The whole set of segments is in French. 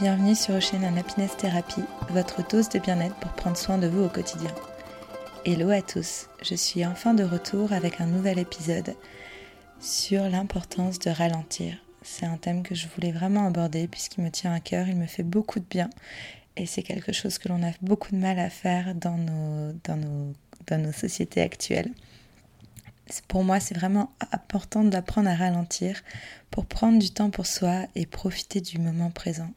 Bienvenue sur Ocean Happiness Therapy, votre dose de bien-être pour prendre soin de vous au quotidien. Hello à tous, je suis enfin de retour avec un nouvel épisode sur l'importance de ralentir. C'est un thème que je voulais vraiment aborder puisqu'il me tient à cœur, il me fait beaucoup de bien et c'est quelque chose que l'on a beaucoup de mal à faire dans nos, dans nos, dans nos sociétés actuelles. Pour moi, c'est vraiment important d'apprendre à ralentir pour prendre du temps pour soi et profiter du moment présent.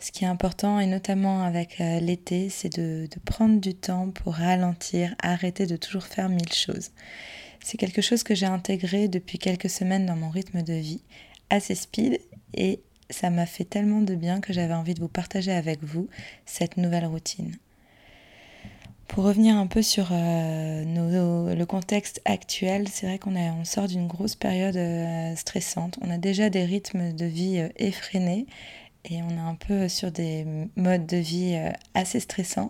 Ce qui est important, et notamment avec euh, l'été, c'est de, prendre du temps pour ralentir, arrêter de toujours faire mille choses. C'est quelque chose que j'ai intégré depuis quelques semaines dans mon rythme de vie, assez speed, et ça m'a fait tellement de bien que j'avais envie de vous partager avec vous cette nouvelle routine. Pour revenir un peu sur euh, le contexte actuel, c'est vrai qu'on on sort d'une grosse période euh, stressante. On a déjà des rythmes de vie effrénés et on est un peu sur des modes de vie euh, assez stressants.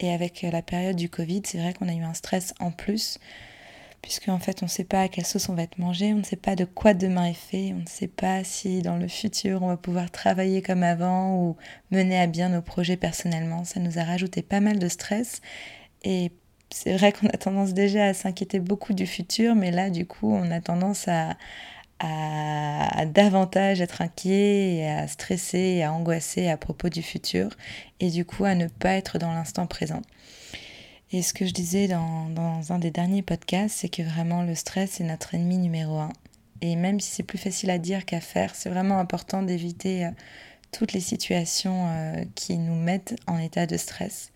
Et avec euh, la période du Covid, c'est vrai qu'on a eu un stress en plus, puisque en fait on ne sait pas à quelle sauce on va être mangé, on ne sait pas de quoi demain est fait, on ne sait pas si dans le futur on va pouvoir travailler comme avant ou mener à bien nos projets personnellement. Ça nous a rajouté pas mal de stress et c'est vrai qu'on a tendance déjà à s'inquiéter beaucoup du futur, mais là du coup on a tendance à, à, davantage être inquiet et à stresser et à angoisser à propos du futur et du coup à ne pas être dans l'instant présent. Et ce que je disais dans, dans un des derniers podcasts, c'est que vraiment le stress est notre ennemi numéro un. Et même si c'est plus facile à dire qu'à faire, c'est vraiment important d'éviter euh, toutes les situations euh, qui nous mettent en état de stress.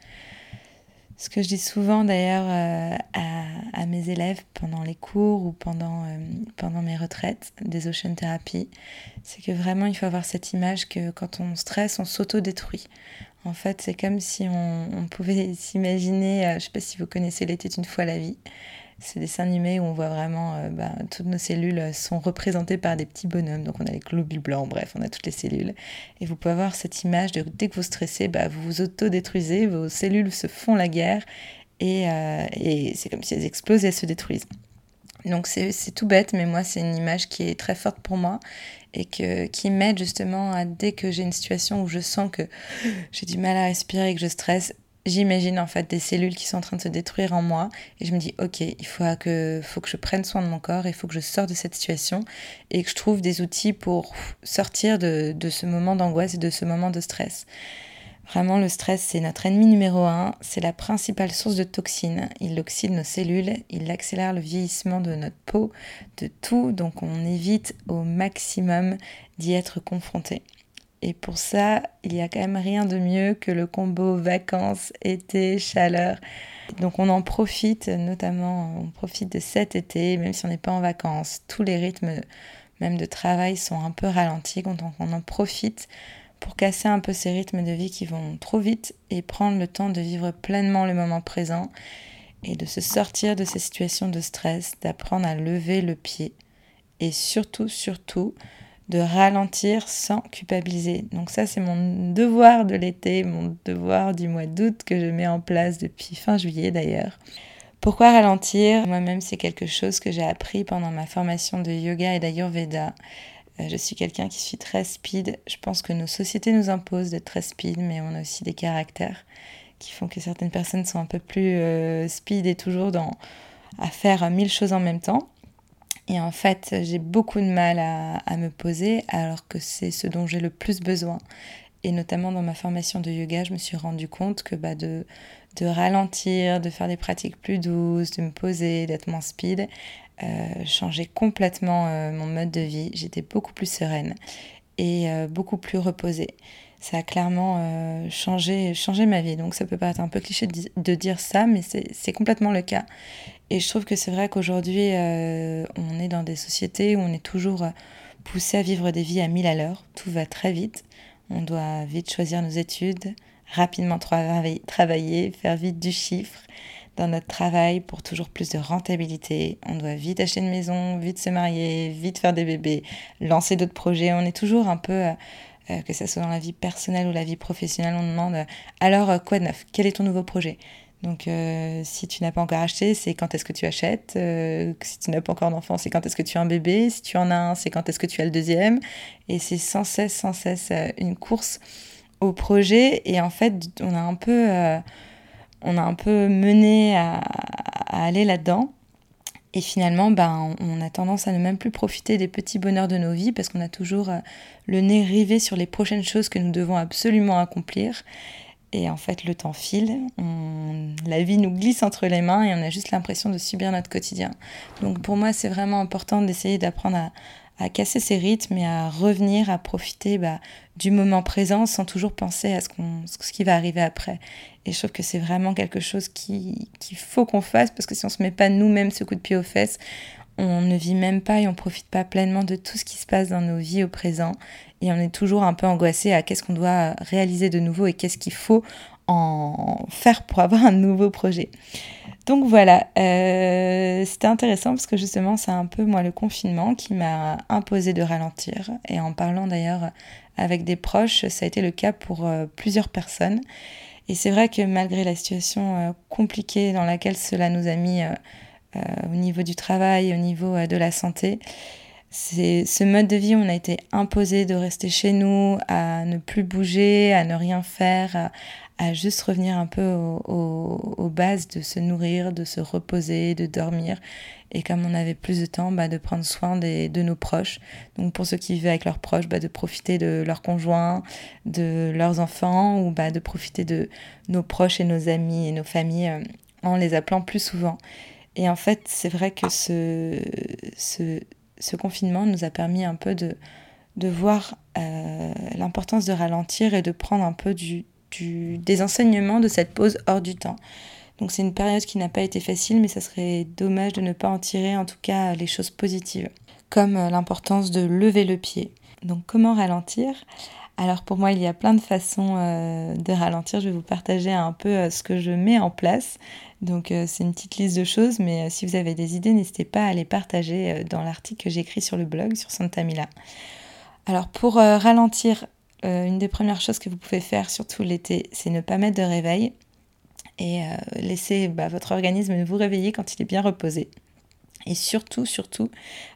Ce que je dis souvent d'ailleurs euh, à, mes élèves pendant les cours ou pendant, euh, pendant mes retraites des Ocean Therapy, c'est que vraiment il faut avoir cette image que quand on stresse, on s'auto-détruit. En fait, c'est comme si on, on pouvait s'imaginer, euh, je ne sais pas si vous connaissez L'été une fois la vie, des dessins animés où on voit vraiment euh, bah, toutes nos cellules sont représentées par des petits bonhommes. Donc on a les globules blancs, bref, on a toutes les cellules. Et vous pouvez avoir cette image de dès que vous stressez, bah, vous vous autodétruisez, vos cellules se font la guerre et, euh, et c'est comme si elles explosent et elles se détruisent. Donc c'est tout bête, mais moi c'est une image qui est très forte pour moi et qui m'aide justement à dès que j'ai une situation où je sens que j'ai du mal à respirer, que je stresse, j'imagine en fait des cellules qui sont en train de se détruire en moi. Et je me dis ok il faut que, je prenne soin de mon corps il faut que je sorte de cette situation et que je trouve des outils pour sortir de ce moment d'angoisse et de ce moment de stress. Vraiment le stress c'est notre ennemi numéro un, c'est la principale source de toxines, il oxyde nos cellules, il accélère le vieillissement de notre peau, de tout. Donc on évite au maximum d'y être confronté. Et pour ça, il y a quand même rien de mieux que le combo vacances, été, chaleur. Donc on en profite, notamment on profite de cet été, même si on n'est pas en vacances. Tous les rythmes, même de travail, sont un peu ralentis. Donc on en profite pour casser un peu ces rythmes de vie qui vont trop vite et prendre le temps de vivre pleinement le moment présent et de se sortir de ces situations de stress, d'apprendre à lever le pied et surtout, surtout, de ralentir sans culpabiliser. Donc ça, c'est mon devoir de l'été, mon devoir du mois d'août que je mets en place depuis fin juillet d'ailleurs. Pourquoi ralentir? Moi-même, c'est quelque chose que j'ai appris pendant ma formation de yoga et d'ayurveda. Euh, je suis quelqu'un qui suis très speed. Je pense que nos sociétés nous imposent d'être très speed, mais on a aussi des caractères qui font que certaines personnes sont un peu plus euh, speed et toujours dans à faire mille choses en même temps. Et en fait, j'ai beaucoup de mal à, me poser alors que c'est ce dont j'ai le plus besoin. Et notamment dans ma formation de yoga, je me suis rendu compte que bah, de, de ralentir, de faire des pratiques plus douces, de me poser, d'être moins speed, euh, changeait complètement euh, mon mode de vie. J'étais beaucoup plus sereine et euh, beaucoup plus reposée. Ça a clairement euh, changé, changé ma vie. Donc ça peut paraître un peu cliché de dire ça, mais c'est complètement le cas. Et je trouve que c'est vrai qu'aujourd'hui, euh, on est dans des sociétés où on est toujours euh, poussé à vivre des vies à mille à l'heure. Tout va très vite. On doit vite choisir nos études, rapidement travailler, faire vite du chiffre dans notre travail pour toujours plus de rentabilité. On doit vite acheter une maison, vite se marier, vite faire des bébés, lancer d'autres projets. On est toujours un peu, euh, que ce soit dans la vie personnelle ou la vie professionnelle, on demande alors quoi de neuf? Quel est ton nouveau projet? Donc, euh, si tu n'as pas encore acheté, c'est quand est-ce que tu achètes. Euh, si tu n'as pas encore d'enfant, c'est quand est-ce que tu as un bébé. Si tu en as un, c'est quand est-ce que tu as le deuxième. Et c'est sans cesse, sans cesse une course au projet. Et en fait, on a un peu, on a un peu mené à, à aller là-dedans. Et finalement, ben, on a tendance à ne même plus profiter des petits bonheurs de nos vies parce qu'on a toujours euh, le nez rivé sur les prochaines choses que nous devons absolument accomplir. Et en fait, le temps file, la vie nous glisse entre les mains et on a juste l'impression de subir notre quotidien. Donc pour moi, c'est vraiment important d'essayer d'apprendre à, à casser ses rythmes et à revenir, à profiter bah, du moment présent sans toujours penser à ce, ce qui va arriver après. Et je trouve que c'est vraiment quelque chose qu'il faut qu'on fasse parce que si on ne se met pas nous-mêmes ce coup de pied aux fesses, on ne vit même pas et on profite pas pleinement de tout ce qui se passe dans nos vies au présent. Et on est toujours un peu angoissé à qu'est-ce qu'on doit réaliser de nouveau et qu'est-ce qu'il faut en faire pour avoir un nouveau projet. Donc voilà, euh, c'était intéressant parce que justement c'est un peu moi le confinement qui m'a imposé de ralentir. Et en parlant d'ailleurs avec des proches, ça a été le cas pour euh, plusieurs personnes. Et c'est vrai que malgré la situation euh, compliquée dans laquelle cela nous a mis au niveau du travail, au niveau de la santé, c'est ce mode de vie, on a été imposé de rester chez nous, à ne plus bouger, à ne rien faire, à juste revenir un peu aux, bases de se nourrir, de se reposer, de dormir. Et comme on avait plus de temps, bah, de prendre soin des, de nos proches. Donc pour ceux qui vivent avec leurs proches, bah, de profiter de leurs conjoints, de leurs enfants, ou bah, de profiter de nos proches et nos amis et nos familles euh, en les appelant plus souvent. Et en fait, c'est vrai que ce, ce, confinement nous a permis un peu de, de voir euh, l'importance de ralentir et de prendre un peu du, des enseignements de cette pause hors du temps. Donc c'est une période qui n'a pas été facile, mais ça serait dommage de ne pas en tirer en tout cas les choses positives, comme euh, l'importance de lever le pied. Donc comment ralentir? Alors pour moi, il y a plein de façons euh, de ralentir. Je vais vous partager un peu euh, ce que je mets en place. Donc c'est une petite liste de choses, mais si vous avez des idées, n'hésitez pas à les partager dans l'article que j'ai écrit sur le blog sur Santa Mila. Alors pour ralentir, euh, une des premières choses que vous pouvez faire, surtout l'été, c'est ne pas mettre de réveil et euh, laisser bah, votre organisme vous réveiller quand il est bien reposé. Et surtout, surtout,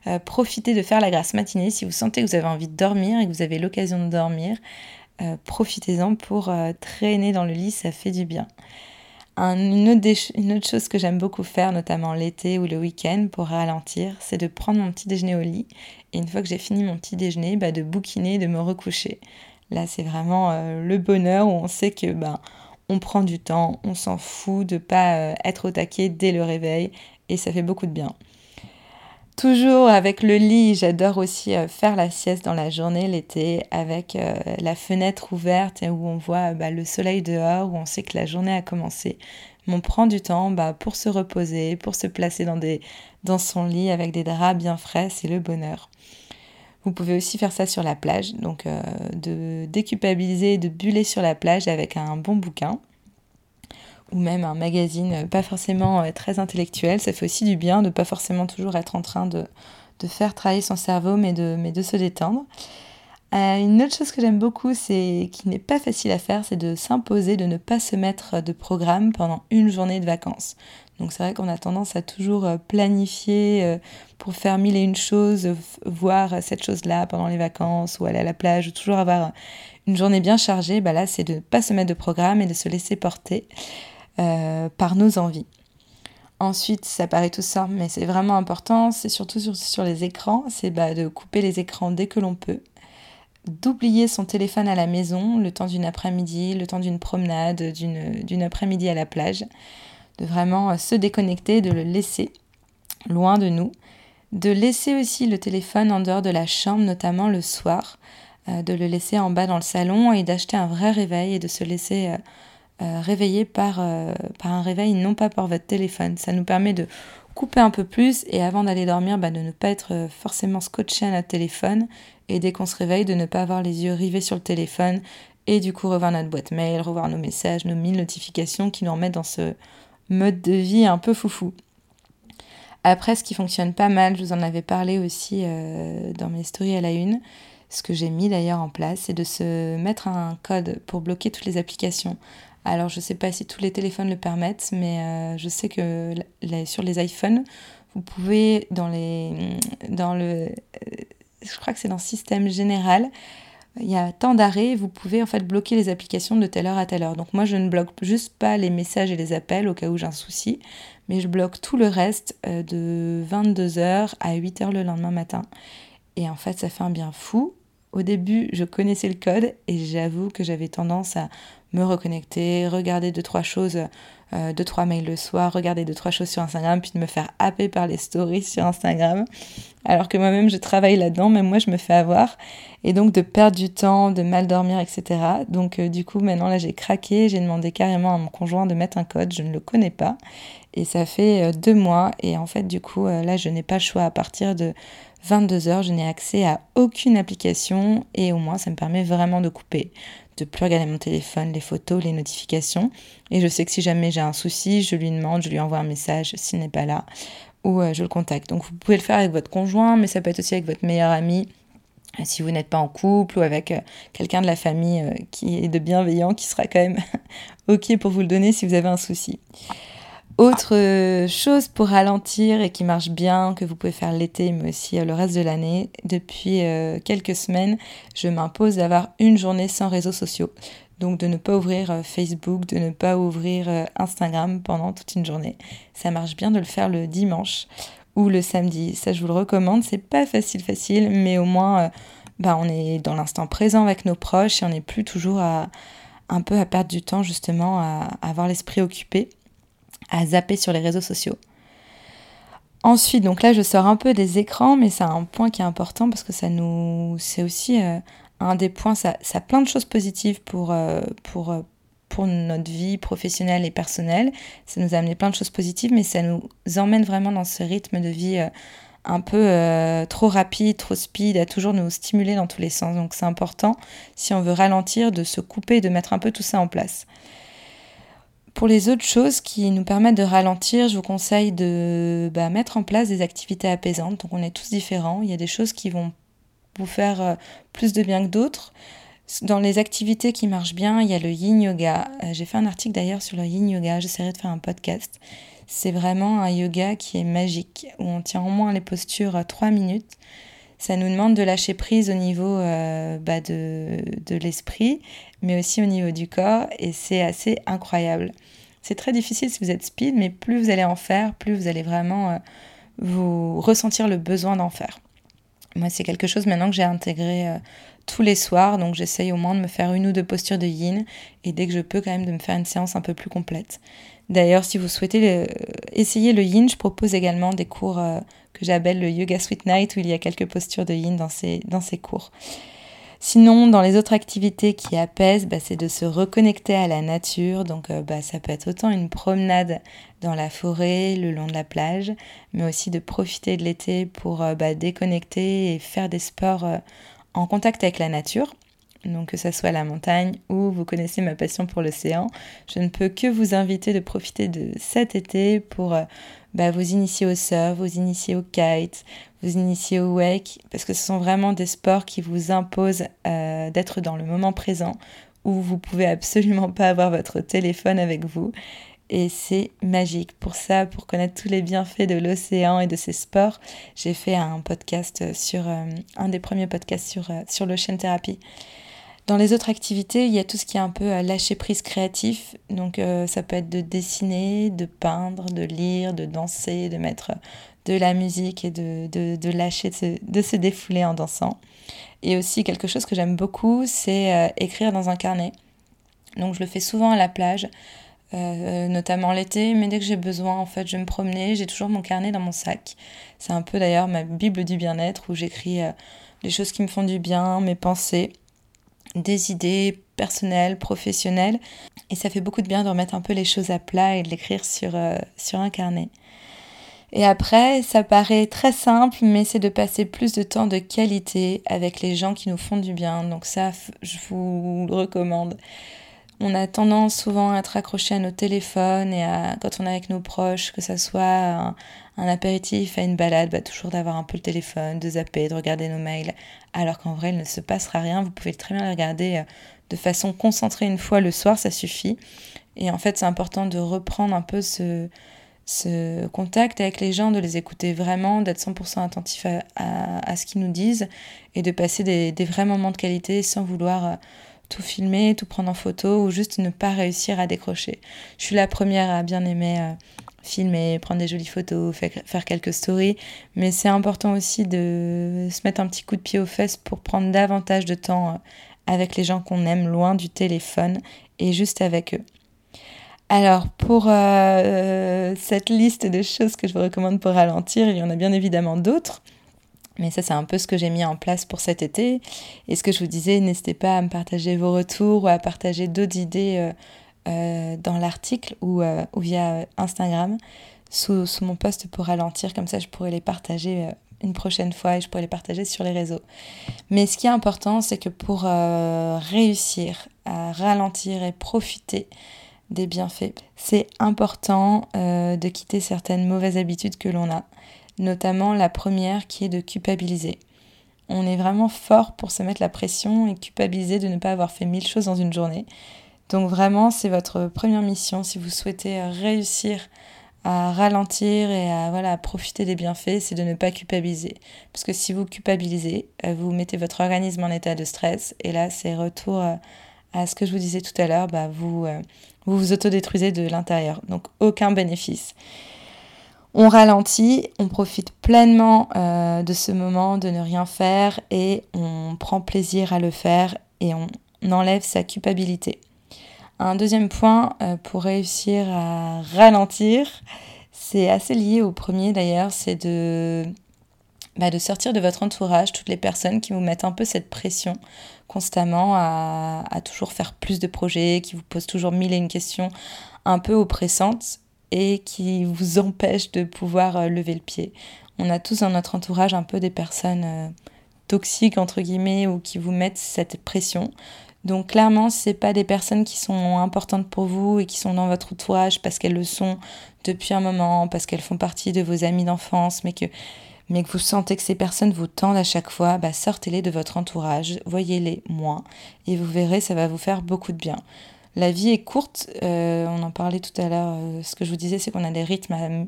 euh, profitez de faire la grasse matinée. Si vous sentez que vous avez envie de dormir et que vous avez l'occasion de dormir, profitez-en pour traîner dans le lit, ça fait du bien. une, autre chose que j'aime beaucoup faire, notamment l'été ou le week-end pour ralentir, c'est de prendre mon petit déjeuner au lit et une fois que j'ai fini mon petit déjeuner, bah, de bouquiner, de me recoucher. Là, c'est vraiment euh, le bonheur où on sait que ben, on prend du temps, on s'en fout de pas euh, être au taquet dès le réveil et ça fait beaucoup de bien. Toujours avec le lit, j'adore aussi euh, faire la sieste dans la journée l'été avec la fenêtre ouverte et où on voit bah, le soleil dehors, où on sait que la journée a commencé. on prend du temps bah, pour se reposer, pour se placer dans, son lit avec des draps bien frais, c'est le bonheur. Vous pouvez aussi faire ça sur la plage, donc euh, de déculpabiliser, de buller sur la plage avec un bon bouquin ou même un magazine euh, pas forcément euh, très intellectuel. Ça fait aussi du bien de pas forcément toujours être en train de, faire travailler son cerveau, mais de, mais de se détendre. une autre chose que j'aime beaucoup, c'est qui n'est pas facile à faire, c'est de s'imposer de ne pas se mettre de programme pendant une journée de vacances. Donc c'est vrai qu'on a tendance à toujours euh, planifier euh, pour faire mille et une choses, voir cette chose-là pendant les vacances ou aller à la plage ou toujours avoir une journée bien chargée. Bah là, c'est de ne pas se mettre de programme et de se laisser porter euh, par nos envies. Ensuite, ça paraît tout simple, mais c'est vraiment important, c'est surtout sur, les écrans, c'est bah, de couper les écrans dès que l'on peut, d'oublier son téléphone à la maison le temps d'une après-midi, le temps d'une promenade, d'une après-midi à la plage de vraiment euh, se déconnecter, de le laisser loin de nous, de laisser aussi le téléphone en dehors de la chambre, notamment le soir, euh, de le laisser en bas dans le salon et d'acheter un vrai réveil et de se laisser réveiller par, par un réveil, non pas par votre téléphone. Ça nous permet de couper un peu plus et avant d'aller dormir, bah, de ne pas être forcément scotché à notre téléphone et dès qu'on se réveille, de ne pas avoir les yeux rivés sur le téléphone et du coup revoir notre boîte mail, revoir nos messages, nos mille notifications qui nous remettent dans ce mode de vie un peu foufou. Après, ce qui fonctionne pas mal, je vous en avais parlé aussi euh, dans mes stories à la une, ce que j'ai mis d'ailleurs en place, c'est de se mettre un code pour bloquer toutes les applications. Alors je ne sais pas si tous les téléphones le permettent, mais euh, je sais que sur les iPhones, vous pouvez dans les dans le je crois que c'est dans le système général, il y a tant d'arrêts, vous pouvez en fait bloquer les applications de telle heure à telle heure. Donc moi je ne bloque juste pas les messages et les appels au cas où j'ai un souci, mais je bloque tout le reste euh, de 22h à 8h le lendemain matin. Et en fait ça fait un bien fou. Au début je connaissais le code et j'avoue que j'avais tendance à me reconnecter, regarder deux trois choses euh, deux, trois mails le soir, regarder deux, trois choses sur Instagram, puis de me faire happer par les stories sur Instagram. Alors que moi-même, je travaille là-dedans, même moi, je me fais avoir. Et donc, de perdre du temps, de mal dormir, etc. Donc, euh, du coup, maintenant, là, j'ai craqué. J'ai demandé carrément à mon conjoint de mettre un code. Je ne le connais pas. Et ça fait euh, deux mois. Et en fait, du coup, là, je n'ai pas le choix. À partir de 22 heures, je n'ai accès à aucune application. Et au moins, ça me permet vraiment de couper de plus regarder mon téléphone, les photos, les notifications. Et je sais que si jamais j'ai un souci, je lui demande, je lui envoie un message s'il n'est pas là, ou euh, je le contacte. Donc vous pouvez le faire avec votre conjoint, mais ça peut être aussi avec votre meilleur ami euh, si vous n'êtes pas en couple ou avec euh, quelqu'un de la famille qui est de bienveillant, qui sera quand même OK pour vous le donner si vous avez un souci. Autre euh, chose pour ralentir et qui marche bien, que vous pouvez faire l'été mais aussi euh, le reste de l'année, depuis euh, quelques semaines, je m'impose d'avoir une journée sans réseaux sociaux. Donc de ne pas ouvrir Facebook, de ne pas ouvrir Instagram pendant toute une journée. Ça marche bien de le faire le dimanche ou le samedi. Ça je vous le recommande. C'est pas facile facile, mais au moins bah, on est dans l'instant présent avec nos proches et on n'est plus toujours un peu à perdre du temps justement à avoir l'esprit occupé à zapper sur les réseaux sociaux. Ensuite, donc là, je sors un peu des écrans, mais c'est un point qui est important parce que ça nous, c'est aussi euh, un des points. Ça, ça, a plein de choses positives pour euh, pour euh, pour notre vie professionnelle et personnelle. Ça nous a amené plein de choses positives, mais ça nous emmène vraiment dans ce rythme de vie un peu trop rapide, trop speed, à toujours nous stimuler dans tous les sens. Donc c'est important, si on veut ralentir, de se couper, de mettre un peu tout ça en place. Pour les autres choses qui nous permettent de ralentir, je vous conseille de bah, mettre en place des activités apaisantes. Donc on est tous différents. Il y a des choses qui vont vous faire euh, plus de bien que d'autres. Dans les activités qui marchent bien, il y a le yin yoga. Euh, j'ai fait un article d'ailleurs sur le yin yoga. J'essaierai de faire un podcast. C'est vraiment un yoga qui est magique, où on tient au moins les postures 3 minutes. Ça nous demande de lâcher prise au niveau euh, bah, de, l'esprit, mais aussi au niveau du corps, et c'est assez incroyable. C'est très difficile si vous êtes speed, mais plus vous allez en faire, plus vous allez vraiment euh, vous ressentir le besoin d'en faire. Moi, c'est quelque chose maintenant que j'ai intégré euh, tous les soirs, donc j'essaye au moins de me faire une ou deux postures de yin, et dès que je peux quand même de me faire une séance un peu plus complète. D'ailleurs, si vous souhaitez essayer le yin, je propose également des cours que j'appelle le Yoga Sweet Night, où il y a quelques postures de yin dans ces, cours. Sinon, dans les autres activités qui apaisent, bah, c'est de se reconnecter à la nature. Donc, euh, bah, ça peut être autant une promenade dans la forêt, le long de la plage, mais aussi de profiter de l'été pour euh, bah, déconnecter et faire des sports euh, en contact avec la nature. Donc, que ce soit la montagne ou vous connaissez ma passion pour l'océan, je ne peux que vous inviter de profiter de cet été pour bah, vous initier au surf, vous initier au kite, vous initier au wake, parce que ce sont vraiment des sports qui vous imposent euh, d'être dans le moment présent, où vous pouvez absolument pas avoir votre téléphone avec vous. Et c'est magique. Pour ça, pour connaître tous les bienfaits de l'océan et de ces sports, j'ai fait un podcast sur, euh, un des premiers podcasts sur, euh, sur l'ocean thérapie. Dans les autres activités, il y a tout ce qui est un peu à lâcher prise créatif. Donc euh, ça peut être de dessiner, de peindre, de lire, de danser, de mettre de la musique et de, de, lâcher, de se, défouler en dansant. Et aussi quelque chose que j'aime beaucoup, c'est euh, écrire dans un carnet. Donc je le fais souvent à la plage, euh, notamment l'été, mais dès que j'ai besoin, en fait, je me promener, j'ai toujours mon carnet dans mon sac. C'est un peu d'ailleurs ma bible du bien-être où j'écris les choses qui me font du bien, mes pensées des idées personnelles, professionnelles. Et ça fait beaucoup de bien de remettre un peu les choses à plat et de l'écrire sur, euh, sur un carnet. Et après, ça paraît très simple, mais c'est de passer plus de temps de qualité avec les gens qui nous font du bien. Donc ça, je vous le recommande. On a tendance souvent à être accroché à nos téléphones et à, quand on est avec nos proches, que ça soit un, apéritif, à une balade, bah, toujours d'avoir un peu le téléphone, de zapper, de regarder nos mails, alors qu'en vrai, il ne se passera rien. Vous pouvez très bien les regarder euh, de façon concentrée une fois le soir, ça suffit. Et en fait, c'est important de reprendre un peu ce, contact avec les gens, de les écouter vraiment, d'être 100% attentif à, ce qu'ils nous disent et de passer des, des, vrais moments de qualité sans vouloir euh, tout filmer, tout prendre en photo ou juste ne pas réussir à décrocher. Je suis la première à bien aimer euh, filmer, prendre des jolies photos, faire, quelques stories, mais c'est important aussi de se mettre un petit coup de pied aux fesses pour prendre davantage de temps euh, avec les gens qu'on aime, loin du téléphone et juste avec eux. Alors, pour euh, cette liste de choses que je vous recommande pour ralentir, il y en a bien évidemment d'autres. Mais ça, c'est un peu ce que j'ai mis en place pour cet été. Et ce que je vous disais, n'hésitez pas à me partager vos retours ou à partager d'autres idées euh, euh, dans l'article ou, ou, via Instagram sous, mon post pour ralentir. Comme ça, je pourrais les partager une prochaine fois et je pourrais les partager sur les réseaux. Mais ce qui est important, c'est que pour réussir à ralentir et profiter des bienfaits. C'est important euh, de quitter certaines mauvaises habitudes que l'on a, notamment la première qui est de culpabiliser. On est vraiment fort pour se mettre la pression et culpabiliser de ne pas avoir fait mille choses dans une journée. Donc vraiment, c'est votre première mission si vous souhaitez réussir à ralentir et à, profiter des bienfaits, c'est de ne pas culpabiliser. Parce que si vous culpabilisez, euh, vous mettez votre organisme en état de stress et là, c'est retour euh, à ce que je vous disais tout à l'heure, bah, vous, vous vous autodétruisez de l'intérieur. Donc aucun bénéfice. On ralentit, on profite pleinement euh, de ce moment de ne rien faire et on prend plaisir à le faire et on enlève sa culpabilité. Un deuxième point euh, pour réussir à ralentir, c'est assez lié au premier d'ailleurs, c'est de bah, de sortir de votre entourage toutes les personnes qui vous mettent un peu cette pression constamment à, toujours faire plus de projets, qui vous posent toujours mille et une questions un peu oppressantes et qui vous empêchent de pouvoir euh, lever le pied. On a tous dans notre entourage un peu des personnes euh, toxiques entre guillemets ou qui vous mettent cette pression. Donc clairement, ce pas des personnes qui sont importantes pour vous et qui sont dans votre entourage parce qu'elles le sont depuis un moment, parce qu'elles font partie de vos amis d'enfance, mais que mais que vous sentez que ces personnes vous tendent à chaque fois, bah sortez-les de votre entourage, voyez-les moins, et vous verrez, ça va vous faire beaucoup de bien. La vie est courte, euh, on en parlait tout à l'heure, euh, ce que je vous disais, c'est qu'on a des rythmes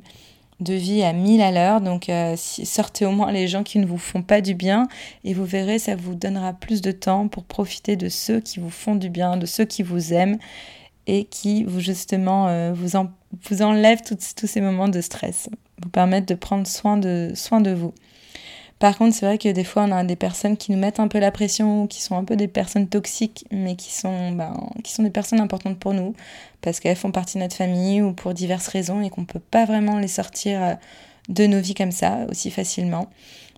de vie à 1000 à l'heure, donc euh, sortez au moins les gens qui ne vous font pas du bien, et vous verrez, ça vous donnera plus de temps pour profiter de ceux qui vous font du bien, de ceux qui vous aiment, et qui vous justement vous, vous enlèvent tous ces moments de stress vous permettre de prendre soin de vous. Par contre, c'est vrai que des fois, on a des personnes qui nous mettent un peu la pression, qui sont un peu des personnes toxiques, mais qui sont, ben, des personnes importantes pour nous, parce qu'elles font partie de notre famille ou pour diverses raisons, et qu'on ne peut pas vraiment les sortir euh, de nos vies comme ça, aussi facilement.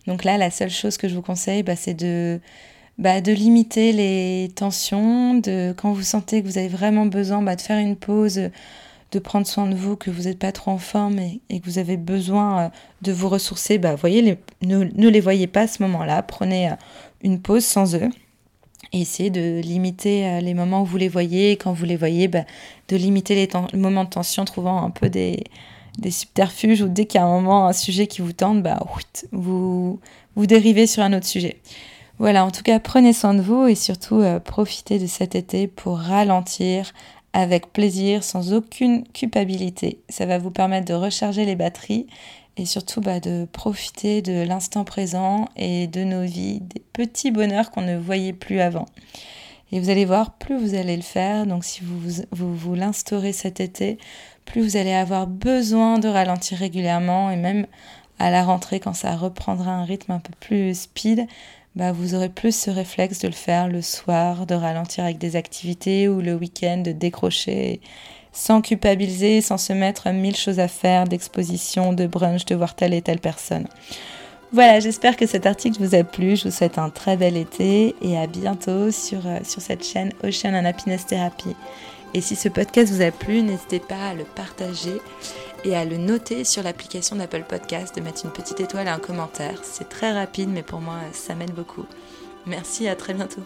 Donc là, la seule chose que je vous conseille, bah, c'est de, bah, de limiter les tensions, quand vous sentez que vous avez vraiment besoin bah, de faire une pause de prendre soin de vous, que vous n'êtes pas trop en forme et, que vous avez besoin euh, de vous ressourcer, bah, voyez, ne, les voyez pas à ce moment-là. Prenez euh, une pause sans eux. Et essayez de limiter euh, les moments où vous les voyez. Et quand vous les voyez, bah, de limiter les, moments de tension, trouvant un peu des, des subterfuges ou dès qu'il y a un moment, un sujet qui vous tente, bah, vous, vous dérivez sur un autre sujet. Voilà, en tout cas, prenez soin de vous et surtout profitez de cet été pour ralentir, avec plaisir, sans aucune culpabilité. Ça va vous permettre de recharger les batteries et surtout bah, de profiter de l'instant présent et de nos vies, des petits bonheurs qu'on ne voyait plus avant. Et vous allez voir, plus vous allez le faire, donc si vous vous, vous l'instaurez cet été, plus vous allez avoir besoin de ralentir régulièrement et même à la rentrée quand ça reprendra un rythme un peu plus speed, bah, vous aurez plus ce réflexe de le faire le soir, de ralentir avec des activités ou le week-end de décrocher sans culpabiliser, sans se mettre mille choses à faire, d'exposition, de brunch, de voir telle et telle personne. Voilà, j'espère que cet article vous a plu. Je vous souhaite un très bel été et à bientôt sur, euh, sur cette chaîne Ocean and Happiness Therapy. Et si ce podcast vous a plu, n'hésitez pas à le partager et à le noter sur l'application d'Apple Podcast, de mettre une petite étoile et un commentaire. C'est très rapide, mais pour moi, ça m'aide beaucoup. Merci, à très bientôt.